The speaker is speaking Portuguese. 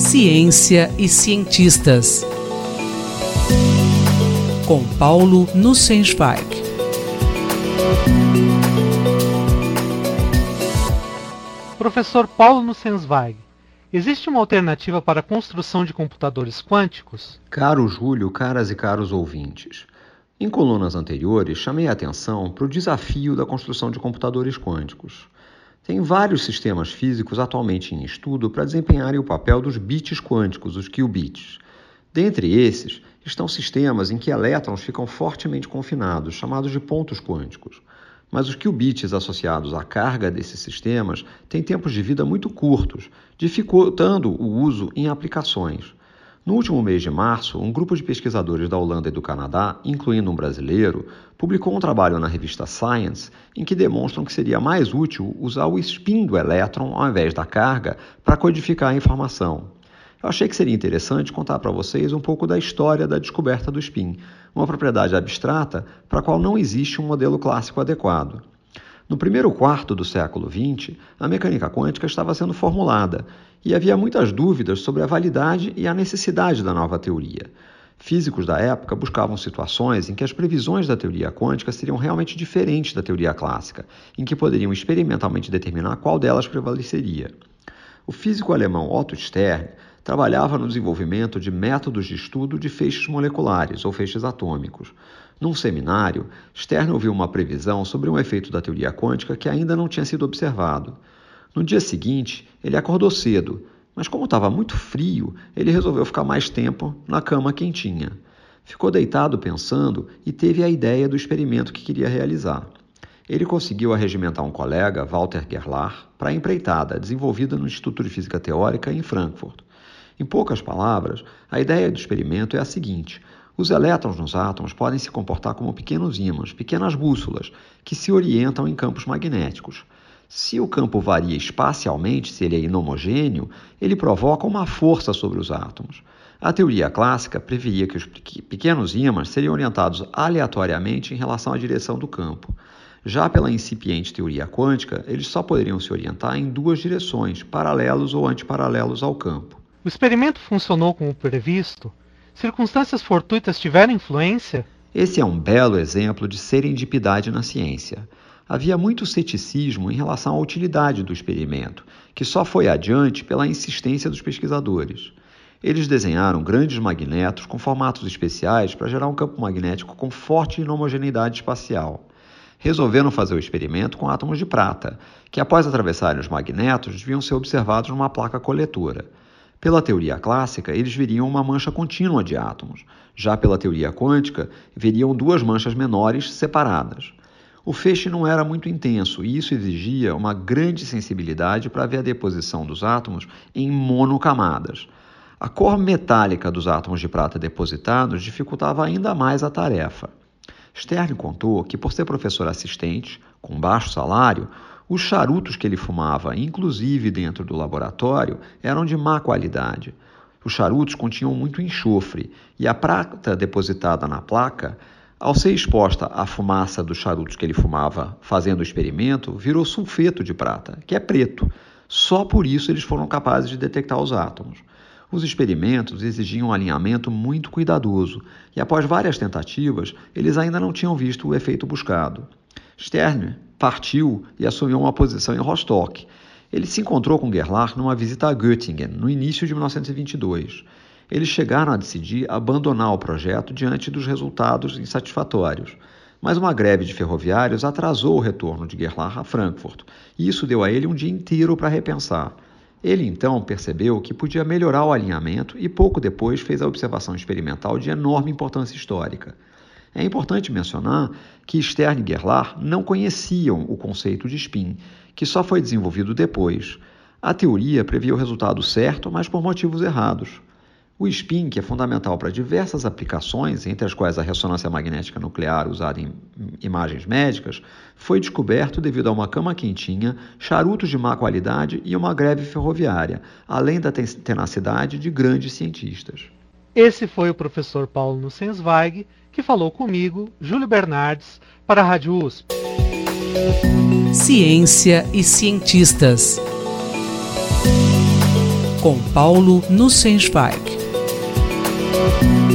Ciência e cientistas. Com Paulo Nussensweig. Professor Paulo Nussensweig, existe uma alternativa para a construção de computadores quânticos? Caro Júlio, caras e caros ouvintes. Em colunas anteriores, chamei a atenção para o desafio da construção de computadores quânticos. Tem vários sistemas físicos atualmente em estudo para desempenharem o papel dos bits quânticos, os qubits. Dentre esses, estão sistemas em que elétrons ficam fortemente confinados, chamados de pontos quânticos. Mas os qubits associados à carga desses sistemas têm tempos de vida muito curtos, dificultando o uso em aplicações. No último mês de março, um grupo de pesquisadores da Holanda e do Canadá, incluindo um brasileiro, publicou um trabalho na revista Science em que demonstram que seria mais útil usar o spin do elétron ao invés da carga para codificar a informação. Eu achei que seria interessante contar para vocês um pouco da história da descoberta do spin, uma propriedade abstrata para a qual não existe um modelo clássico adequado. No primeiro quarto do século XX, a mecânica quântica estava sendo formulada e havia muitas dúvidas sobre a validade e a necessidade da nova teoria. Físicos da época buscavam situações em que as previsões da teoria quântica seriam realmente diferentes da teoria clássica, em que poderiam experimentalmente determinar qual delas prevaleceria. O físico alemão Otto Stern trabalhava no desenvolvimento de métodos de estudo de feixes moleculares ou feixes atômicos. Num seminário, Stern ouviu uma previsão sobre um efeito da teoria quântica que ainda não tinha sido observado. No dia seguinte, ele acordou cedo, mas como estava muito frio, ele resolveu ficar mais tempo na cama quentinha. Ficou deitado pensando e teve a ideia do experimento que queria realizar. Ele conseguiu arregimentar um colega, Walter Gerlach, para a empreitada desenvolvida no Instituto de Física Teórica em Frankfurt. Em poucas palavras, a ideia do experimento é a seguinte: os elétrons nos átomos podem se comportar como pequenos ímãs, pequenas bússolas, que se orientam em campos magnéticos. Se o campo varia espacialmente, se ele é inhomogêneo, ele provoca uma força sobre os átomos. A teoria clássica previa que os pequenos ímãs seriam orientados aleatoriamente em relação à direção do campo. Já pela incipiente teoria quântica, eles só poderiam se orientar em duas direções, paralelos ou antiparalelos ao campo. O experimento funcionou como previsto? Circunstâncias fortuitas tiveram influência? Esse é um belo exemplo de serendipidade na ciência. Havia muito ceticismo em relação à utilidade do experimento, que só foi adiante pela insistência dos pesquisadores. Eles desenharam grandes magnetos com formatos especiais para gerar um campo magnético com forte inhomogeneidade espacial. Resolveram fazer o experimento com átomos de prata, que após atravessarem os magnetos deviam ser observados numa placa coletora. Pela teoria clássica, eles veriam uma mancha contínua de átomos. Já pela teoria quântica, veriam duas manchas menores separadas. O feixe não era muito intenso e isso exigia uma grande sensibilidade para ver a deposição dos átomos em monocamadas. A cor metálica dos átomos de prata depositados dificultava ainda mais a tarefa. Stern contou que, por ser professor assistente, com baixo salário, os charutos que ele fumava, inclusive dentro do laboratório, eram de má qualidade. Os charutos continham muito enxofre e a prata depositada na placa, ao ser exposta à fumaça dos charutos que ele fumava fazendo o experimento, virou sulfeto de prata, que é preto. Só por isso eles foram capazes de detectar os átomos. Os experimentos exigiam um alinhamento muito cuidadoso e, após várias tentativas, eles ainda não tinham visto o efeito buscado. Stern partiu e assumiu uma posição em Rostock. Ele se encontrou com Gerlach numa visita a Göttingen, no início de 1922. Eles chegaram a decidir abandonar o projeto diante dos resultados insatisfatórios. Mas uma greve de ferroviários atrasou o retorno de Gerlach a Frankfurt, e isso deu a ele um dia inteiro para repensar. Ele então percebeu que podia melhorar o alinhamento e pouco depois fez a observação experimental de enorme importância histórica. É importante mencionar que Stern e Gerlach não conheciam o conceito de spin, que só foi desenvolvido depois. A teoria previa o resultado certo, mas por motivos errados. O spin, que é fundamental para diversas aplicações, entre as quais a ressonância magnética nuclear usada em imagens médicas, foi descoberto devido a uma cama quentinha, charutos de má qualidade e uma greve ferroviária, além da tenacidade de grandes cientistas. Esse foi o professor Paulo Nussensweig, que falou comigo, Júlio Bernardes, para a Rádio USP. Ciência e cientistas. com Paulo Nussensweig. Bye.